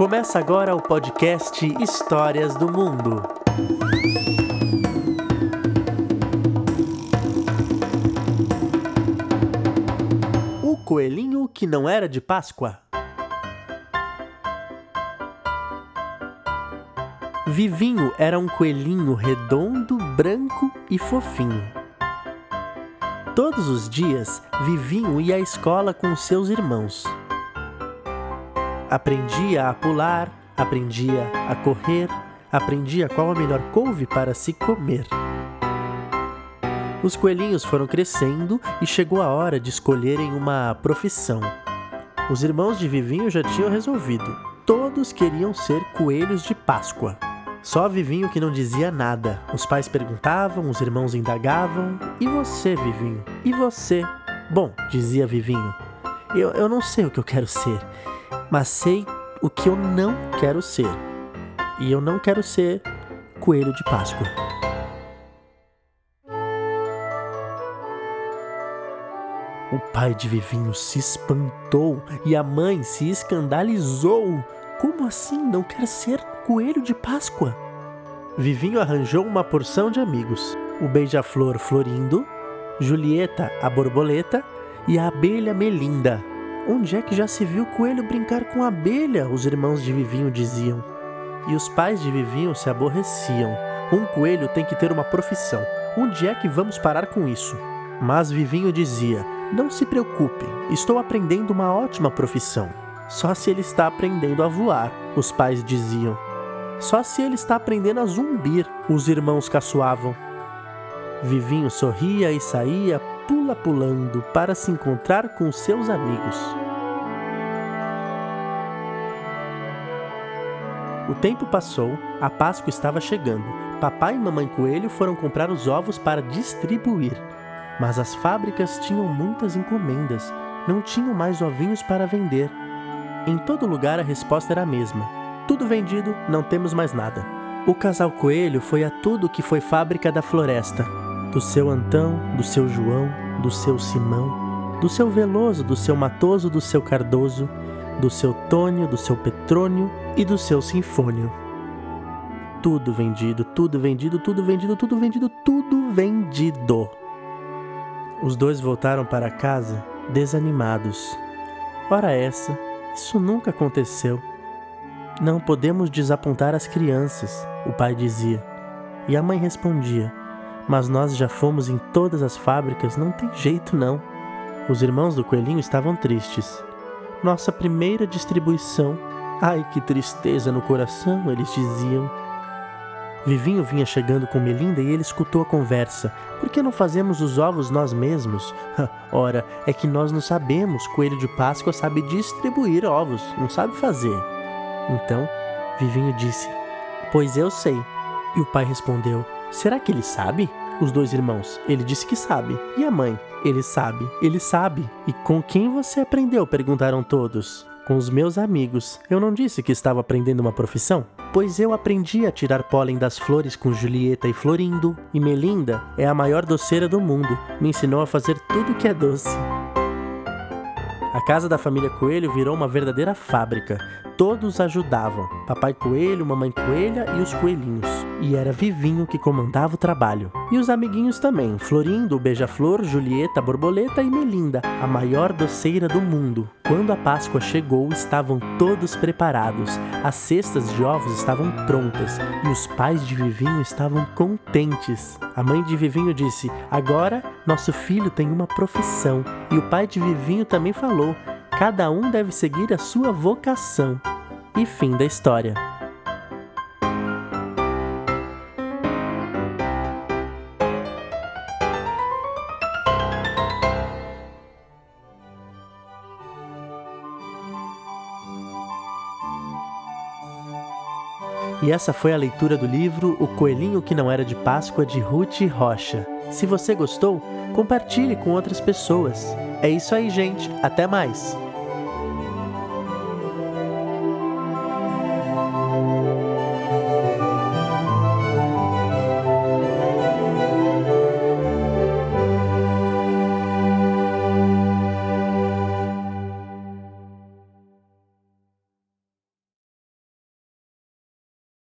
Começa agora o podcast Histórias do Mundo. O coelhinho que não era de Páscoa. Vivinho era um coelhinho redondo, branco e fofinho. Todos os dias, Vivinho ia à escola com seus irmãos. Aprendia a pular, aprendia a correr, aprendia qual a melhor couve para se comer. Os coelhinhos foram crescendo e chegou a hora de escolherem uma profissão. Os irmãos de Vivinho já tinham resolvido. Todos queriam ser coelhos de Páscoa. Só Vivinho que não dizia nada. Os pais perguntavam, os irmãos indagavam. E você, Vivinho? E você? Bom, dizia Vivinho, eu, eu não sei o que eu quero ser, mas sei o que eu não quero ser. E eu não quero ser coelho de Páscoa. O pai de Vivinho se espantou e a mãe se escandalizou. Como assim não quer ser coelho de Páscoa? Vivinho arranjou uma porção de amigos: o beija-flor Florindo, Julieta a borboleta e a abelha Melinda. Onde é que já se viu coelho brincar com abelha? Os irmãos de Vivinho diziam. E os pais de Vivinho se aborreciam. Um coelho tem que ter uma profissão. Onde é que vamos parar com isso? Mas Vivinho dizia: Não se preocupem, estou aprendendo uma ótima profissão. Só se ele está aprendendo a voar, os pais diziam. Só se ele está aprendendo a zumbir, os irmãos caçoavam. Vivinho sorria e saía pula-pulando para se encontrar com seus amigos. O tempo passou, a Páscoa estava chegando. Papai e mamãe coelho foram comprar os ovos para distribuir. Mas as fábricas tinham muitas encomendas, não tinham mais ovinhos para vender. Em todo lugar a resposta era a mesma: tudo vendido, não temos mais nada. O casal coelho foi a tudo que foi fábrica da floresta: do seu Antão, do seu João, do seu Simão, do seu Veloso, do seu Matoso, do seu Cardoso, do seu Tônio, do seu Petrônio e do seu Sinfônio. Tudo vendido, tudo vendido, tudo vendido, tudo vendido, tudo vendido. Os dois voltaram para casa desanimados. Ora essa, isso nunca aconteceu. Não podemos desapontar as crianças, o pai dizia. E a mãe respondia: Mas nós já fomos em todas as fábricas, não tem jeito não. Os irmãos do coelhinho estavam tristes. Nossa primeira distribuição. Ai, que tristeza no coração, eles diziam. Vivinho vinha chegando com Melinda e ele escutou a conversa. Por que não fazemos os ovos nós mesmos? Ora, é que nós não sabemos. Coelho de Páscoa sabe distribuir ovos, não sabe fazer. Então, Vivinho disse: Pois eu sei. E o pai respondeu: Será que ele sabe? Os dois irmãos: Ele disse que sabe. E a mãe? Ele sabe. Ele sabe. E com quem você aprendeu? perguntaram todos. Com os meus amigos. Eu não disse que estava aprendendo uma profissão? Pois eu aprendi a tirar pólen das flores com Julieta e Florindo, e Melinda é a maior doceira do mundo, me ensinou a fazer tudo que é doce. A casa da família Coelho virou uma verdadeira fábrica. Todos ajudavam: Papai Coelho, Mamãe Coelha e os coelhinhos. E era Vivinho que comandava o trabalho. E os amiguinhos também: Florindo, Beija-Flor, Julieta, Borboleta e Melinda, a maior doceira do mundo. Quando a Páscoa chegou, estavam todos preparados. As cestas de ovos estavam prontas e os pais de Vivinho estavam contentes. A mãe de Vivinho disse: Agora nosso filho tem uma profissão. E o pai de Vivinho também falou: Cada um deve seguir a sua vocação. E fim da história. E essa foi a leitura do livro O Coelhinho que Não Era de Páscoa de Ruth Rocha. Se você gostou, compartilhe com outras pessoas. É isso aí, gente. Até mais!